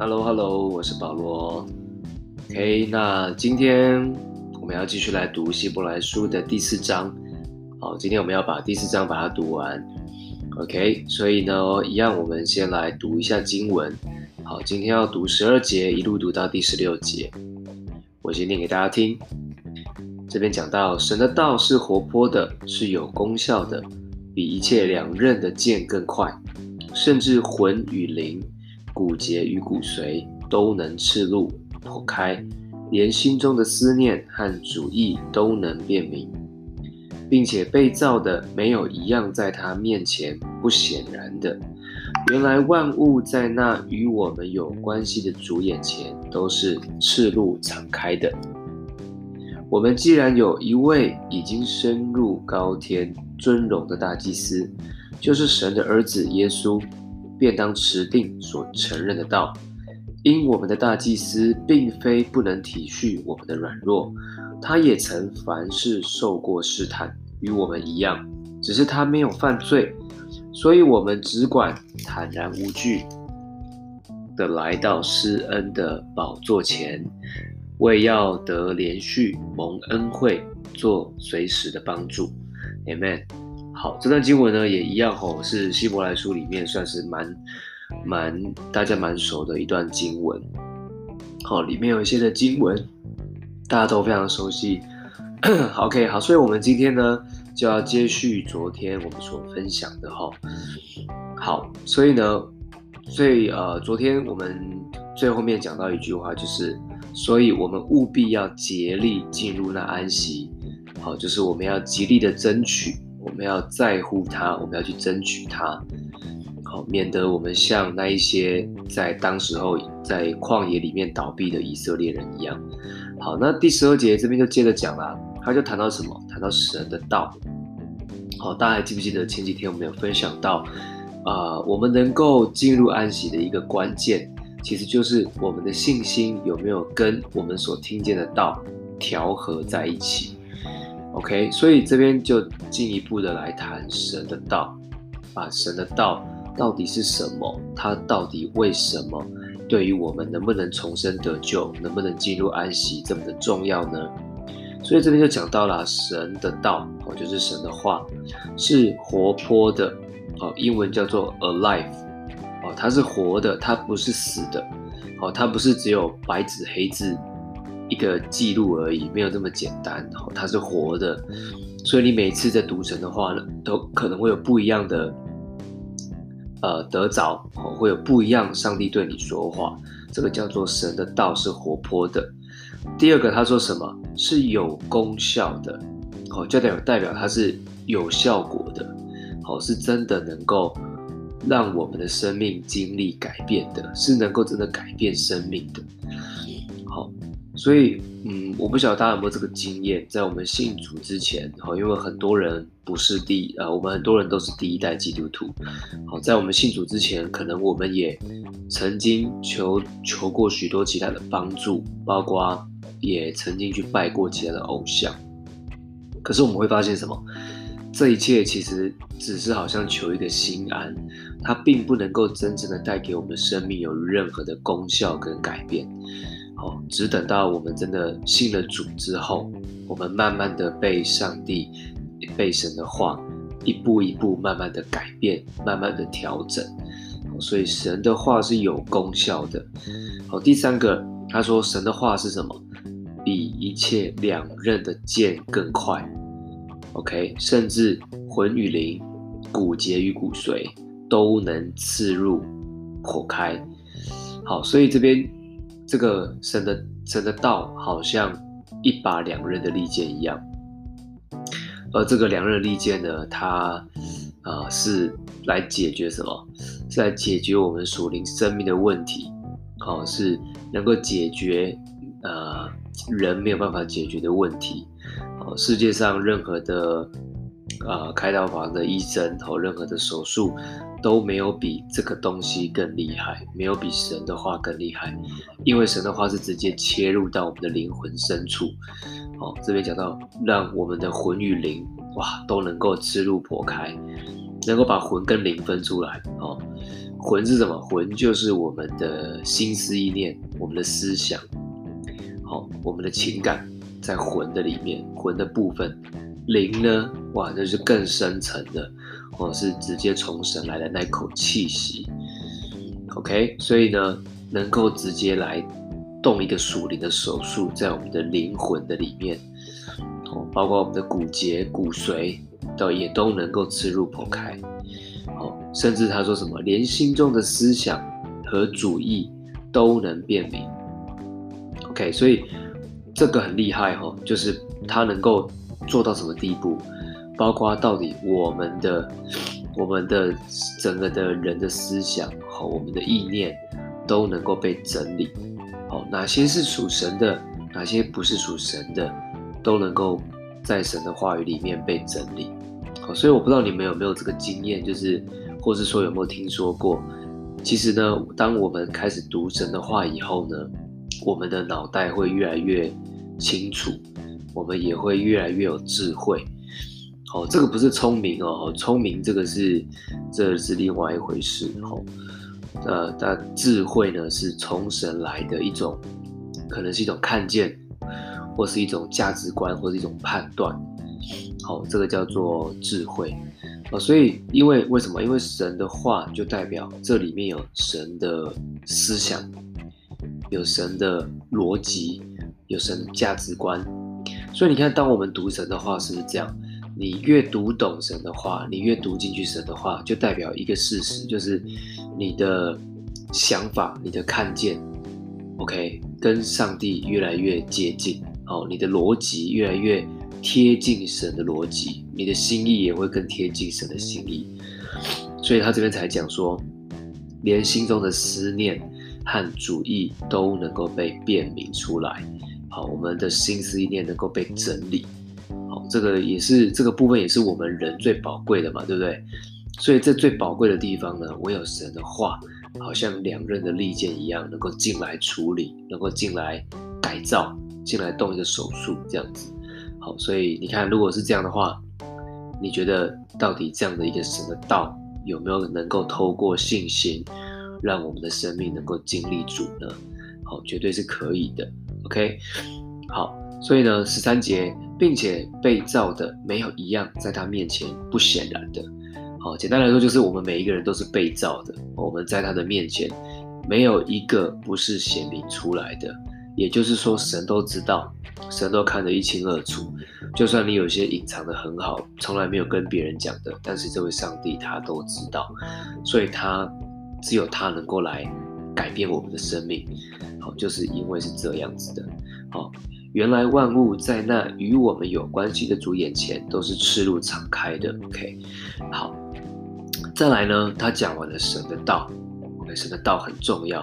Hello，Hello，我是保罗。OK，那今天我们要继续来读希伯来书的第四章。好，今天我们要把第四章把它读完。OK，所以呢，一样我们先来读一下经文。好，今天要读十二节，一路读到第十六节。我先念给大家听。这边讲到，神的道是活泼的，是有功效的，比一切两刃的剑更快，甚至魂与灵。骨节与骨髓都能赤露剖开，连心中的思念和主意都能辨明，并且被造的没有一样在他面前不显然的。原来万物在那与我们有关系的主眼前都是赤露敞开的。我们既然有一位已经升入高天尊荣的大祭司，就是神的儿子耶稣。便当持定所承认的道，因我们的大祭司并非不能体恤我们的软弱，他也曾凡事受过试探，与我们一样，只是他没有犯罪，所以我们只管坦然无惧的来到施恩的宝座前，为要得连续蒙恩惠，做随时的帮助。Amen。好，这段经文呢也一样吼，是希伯来书里面算是蛮蛮大家蛮熟的一段经文。好，里面有一些的经文大家都非常熟悉。OK，好，所以我们今天呢就要接续昨天我们所分享的哈。好，所以呢，所以呃，昨天我们最后面讲到一句话，就是，所以我们务必要竭力进入那安息。好，就是我们要极力的争取。我们要在乎他，我们要去争取他，好，免得我们像那一些在当时候在旷野里面倒闭的以色列人一样。好，那第十二节这边就接着讲啦，他就谈到什么？谈到神的道。好，大家还记不记得前几天我们有分享到，啊、呃，我们能够进入安息的一个关键，其实就是我们的信心有没有跟我们所听见的道调和在一起。OK，所以这边就进一步的来谈神的道，啊，神的道到底是什么？它到底为什么对于我们能不能重生得救，能不能进入安息这么的重要呢？所以这边就讲到了神的道，哦，就是神的话是活泼的，哦，英文叫做 alive，哦，它是活的，它不是死的，哦，它不是只有白纸黑字。一个记录而已，没有这么简单。哦，它是活的，所以你每次在读神的话呢，都可能会有不一样的，呃，得着，哦，会有不一样。上帝对你说话，这个叫做神的道是活泼的。第二个，他说什么？是有功效的，哦，就代表代表它是有效果的，哦，是真的能够让我们的生命经历改变的，是能够真的改变生命的。所以，嗯，我不晓得大家有没有这个经验，在我们信主之前，好，因为很多人不是第，呃，我们很多人都是第一代基督徒，好，在我们信主之前，可能我们也曾经求求过许多其他的帮助，包括也曾经去拜过其他的偶像，可是我们会发现什么？这一切其实只是好像求一个心安，它并不能够真正的带给我们生命有任何的功效跟改变。哦，只等到我们真的信了主之后，我们慢慢的被上帝、被神的话一步一步慢慢的改变，慢慢的调整。所以神的话是有功效的。好，第三个，他说神的话是什么？比一切两刃的剑更快。OK，甚至魂与灵、骨节与骨髓都能刺入、剖开。好，所以这边。这个神的神的道好像一把两刃的利剑一样，而这个两刃利剑呢，它啊、是来解决什么？是来解决我们属灵生命的问题，哦，是能够解决呃人没有办法解决的问题。哦，世界上任何的、呃、开刀房的医生和、哦、任何的手术。都没有比这个东西更厉害，没有比神的话更厉害，因为神的话是直接切入到我们的灵魂深处。哦，这边讲到让我们的魂与灵，哇，都能够吃入破开，能够把魂跟灵分出来。哦，魂是什么？魂就是我们的心思意念，我们的思想，好，我们的情感在魂的里面，魂的部分。灵呢？哇，那是更深层的，或者是直接从神来的那口气息。OK，所以呢，能够直接来动一个属灵的手术，在我们的灵魂的里面，哦，包括我们的骨节、骨髓，都也都能够刺入剖开。哦，甚至他说什么，连心中的思想和主意都能辨明。OK，所以这个很厉害哦，就是他能够。做到什么地步？包括到底我们的、我们的整个的人的思想和我们的意念都能够被整理。好，哪些是属神的，哪些不是属神的，都能够在神的话语里面被整理。好，所以我不知道你们有没有这个经验，就是或是说有没有听说过？其实呢，当我们开始读神的话以后呢，我们的脑袋会越来越清楚。我们也会越来越有智慧，哦，这个不是聪明哦，聪明这个是这是另外一回事，哦，呃，但智慧呢是从神来的一种，可能是一种看见，或是一种价值观，或是一种判断，好，这个叫做智慧，哦，所以因为为什么？因为神的话就代表这里面有神的思想，有神的逻辑，有神的价值观。所以你看，当我们读神的话，是不是这样？你越读懂神的话，你越读进去神的话，就代表一个事实，就是你的想法、你的看见，OK，跟上帝越来越接近。哦，你的逻辑越来越贴近神的逻辑，你的心意也会更贴近神的心意。所以他这边才讲说，连心中的思念和主意都能够被辨明出来。好，我们的心思意念能够被整理，好，这个也是这个部分也是我们人最宝贵的嘛，对不对？所以这最宝贵的地方呢，唯有神的话，好像两刃的利剑一样，能够进来处理，能够进来改造，进来动一个手术，这样子。好，所以你看，如果是这样的话，你觉得到底这样的一个神的道，有没有能够透过信心，让我们的生命能够经历主呢？好，绝对是可以的。OK，好，所以呢，十三节，并且被造的没有一样在他面前不显然的。好，简单来说，就是我们每一个人都是被造的，我们在他的面前没有一个不是显明出来的。也就是说，神都知道，神都看得一清二楚。就算你有些隐藏得很好，从来没有跟别人讲的，但是这位上帝他都知道，所以他只有他能够来改变我们的生命。好，就是因为是这样子的。好，原来万物在那与我们有关系的主眼前都是赤露敞开的。OK，好，再来呢，他讲完了神的道。OK，神的道很重要。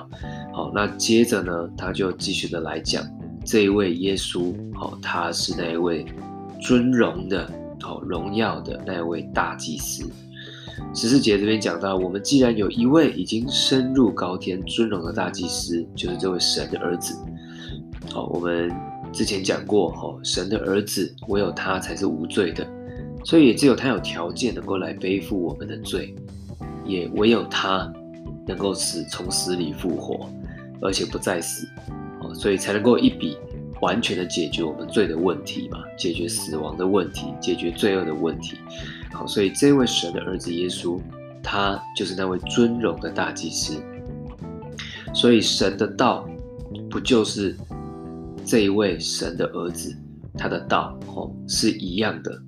好，那接着呢，他就继续的来讲这一位耶稣。好，他是那一位尊荣的、好荣耀的那位大祭司。十四节这边讲到，我们既然有一位已经升入高天尊荣的大祭司，就是这位神的儿子。好，我们之前讲过，哈，神的儿子唯有他才是无罪的，所以也只有他有条件能够来背负我们的罪，也唯有他能够死从死里复活，而且不再死，哦，所以才能够一笔完全的解决我们罪的问题嘛，解决死亡的问题，解决罪恶的问题。好，所以这位神的儿子耶稣，他就是那位尊荣的大祭司。所以神的道，不就是这一位神的儿子，他的道哦是一样的。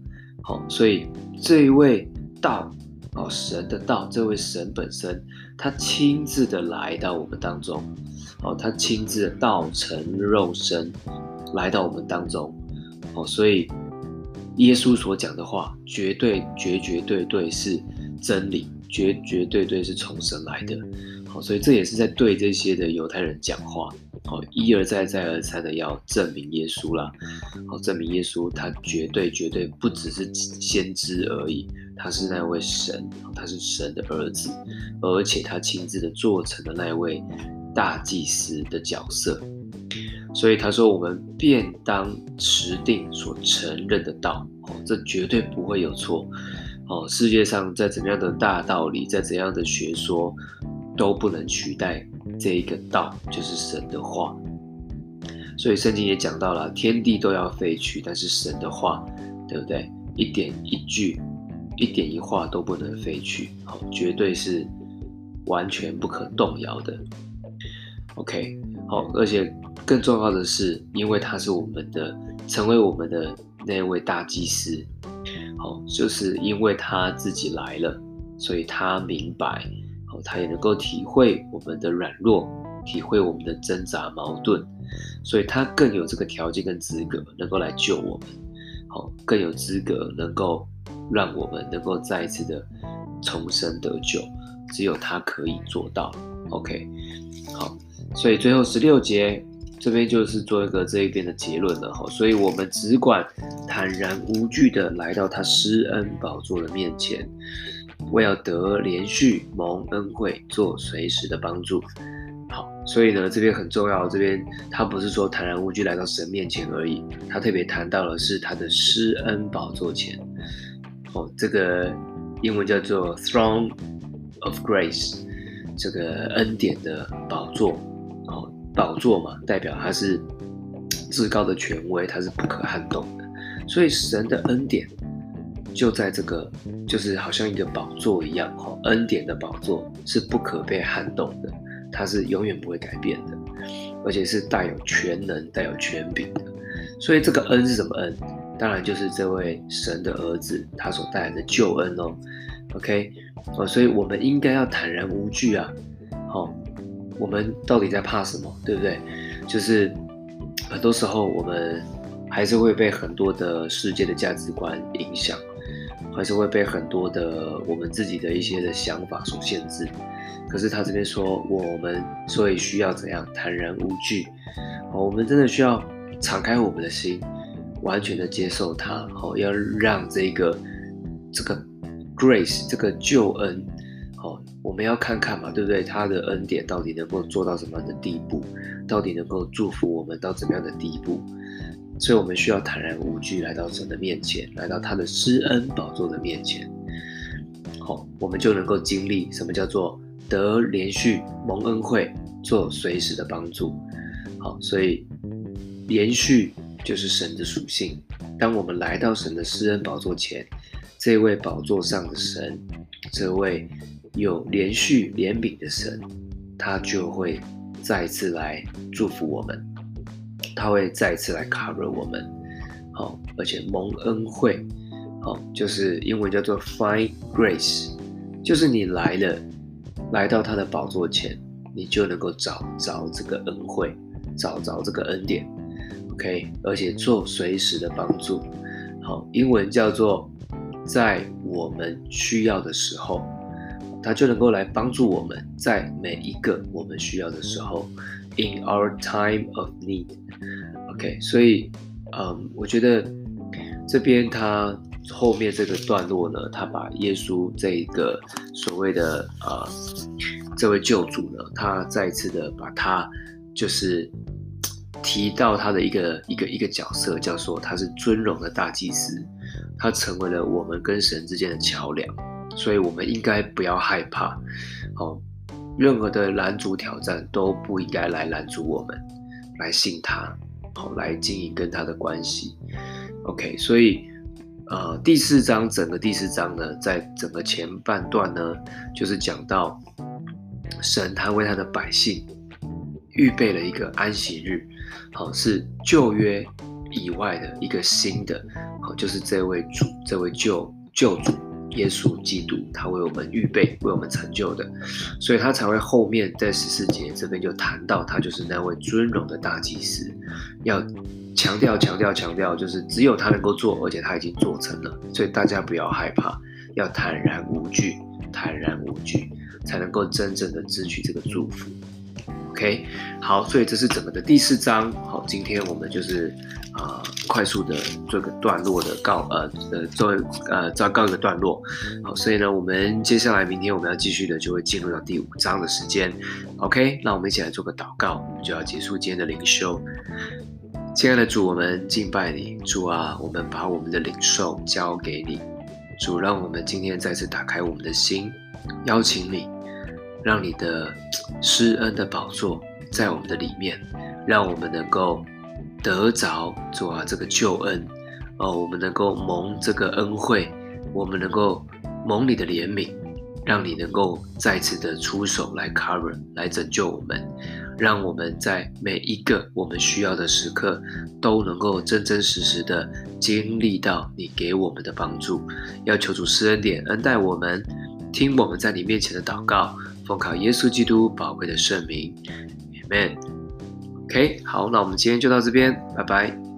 好，所以这一位道哦，神的道，这位神本身，他亲自的来到我们当中，哦，他亲自的道成肉身来到我们当中，哦，所以。耶稣所讲的话，绝对绝绝对对是真理，绝绝对对是从神来的。好，所以这也是在对这些的犹太人讲话，好，一而再再而三的要证明耶稣啦。好，证明耶稣他绝对绝对不只是先知而已，他是那位神，他是神的儿子，而且他亲自的做成了那位大祭司的角色。所以他说：“我们便当持定所承认的道，哦，这绝对不会有错。哦，世界上再怎样的大道理，再怎样的学说，都不能取代这一个道，就是神的话。所以圣经也讲到了，天地都要废去，但是神的话，对不对？一点一句，一点一画都不能废去，哦，绝对是完全不可动摇的。OK，好，而且更重要的是，因为他是我们的，成为我们的那位大祭司，好，就是因为他自己来了，所以他明白，好，他也能够体会我们的软弱，体会我们的挣扎矛盾，所以他更有这个条件跟资格，能够来救我们，好，更有资格能够让我们能够再一次的重生得救，只有他可以做到。OK，好。所以最后十六节这边就是做一个这一边的结论了哈，所以我们只管坦然无惧的来到他施恩宝座的面前，为要得连续蒙恩惠，做随时的帮助。好，所以呢这边很重要，这边他不是说坦然无惧来到神面前而已，他特别谈到的是他的施恩宝座前。哦，这个英文叫做 Throne of Grace，这个恩典的宝座。哦宝座嘛，代表他是至高的权威，他是不可撼动的。所以神的恩典就在这个，就是好像一个宝座一样，哈，恩典的宝座是不可被撼动的，它是永远不会改变的，而且是带有全能、带有权柄的。所以这个恩是什么恩？当然就是这位神的儿子他所带来的救恩哦。OK，哦，所以我们应该要坦然无惧啊，好。我们到底在怕什么？对不对？就是很多时候我们还是会被很多的世界的价值观影响，还是会被很多的我们自己的一些的想法所限制。可是他这边说，我们所以需要怎样？坦然无惧。好，我们真的需要敞开我们的心，完全的接受他。好，要让这个这个 grace 这个救恩。我们要看看嘛，对不对？他的恩典到底能够做到什么样的地步？到底能够祝福我们到怎么样的地步？所以，我们需要坦然无惧来到神的面前，来到他的施恩宝座的面前。好，我们就能够经历什么叫做得连续蒙恩惠，做随时的帮助。好，所以连续就是神的属性。当我们来到神的施恩宝座前，这位宝座上的神，这位。有连续怜悯的神，他就会再次来祝福我们，他会再次来 cover 我们，好，而且蒙恩惠，好，就是英文叫做 find grace，就是你来了，来到他的宝座前，你就能够找着这个恩惠，找着这个恩典，OK，而且做随时的帮助，好，英文叫做在我们需要的时候。他就能够来帮助我们，在每一个我们需要的时候，in our time of need。OK，所以，嗯，我觉得这边他后面这个段落呢，他把耶稣这一个所谓的呃这位救主呢，他再一次的把他就是提到他的一个一个一个角色，叫做他是尊荣的大祭司，他成为了我们跟神之间的桥梁。所以，我们应该不要害怕，哦，任何的拦阻挑战都不应该来拦阻我们，来信他，好，来经营跟他的关系。OK，所以，呃，第四章整个第四章呢，在整个前半段呢，就是讲到神他为他的百姓预备了一个安息日，好，是旧约以外的一个新的，好，就是这位主，这位救救主。耶稣基督，他为我们预备，为我们成就的，所以他才会后面在十四节这边就谈到，他就是那位尊荣的大祭司，要强调、强调、强调，就是只有他能够做，而且他已经做成了，所以大家不要害怕，要坦然无惧，坦然无惧，才能够真正的支取这个祝福。OK，好，所以这是整个的第四章。好，今天我们就是啊、快速的做个段落的告呃呃做呃再告一个段落。好，所以呢，我们接下来明天我们要继续的就会进入到第五章的时间。OK，那我们一起来做个祷告，我们就要结束今天的灵修。亲爱的主，我们敬拜你，主啊，我们把我们的领受交给你，主，让我们今天再次打开我们的心，邀请你。让你的施恩的宝座在我们的里面，让我们能够得着主啊这个救恩哦，我们能够蒙这个恩惠，我们能够蒙你的怜悯，让你能够再次的出手来 cover 来拯救我们。让我们在每一个我们需要的时刻，都能够真真实实的经历到你给我们的帮助。要求主施恩典，恩待我们，听我们在你面前的祷告，奉靠耶稣基督宝贵的圣名，Amen。OK，好，那我们今天就到这边，拜拜。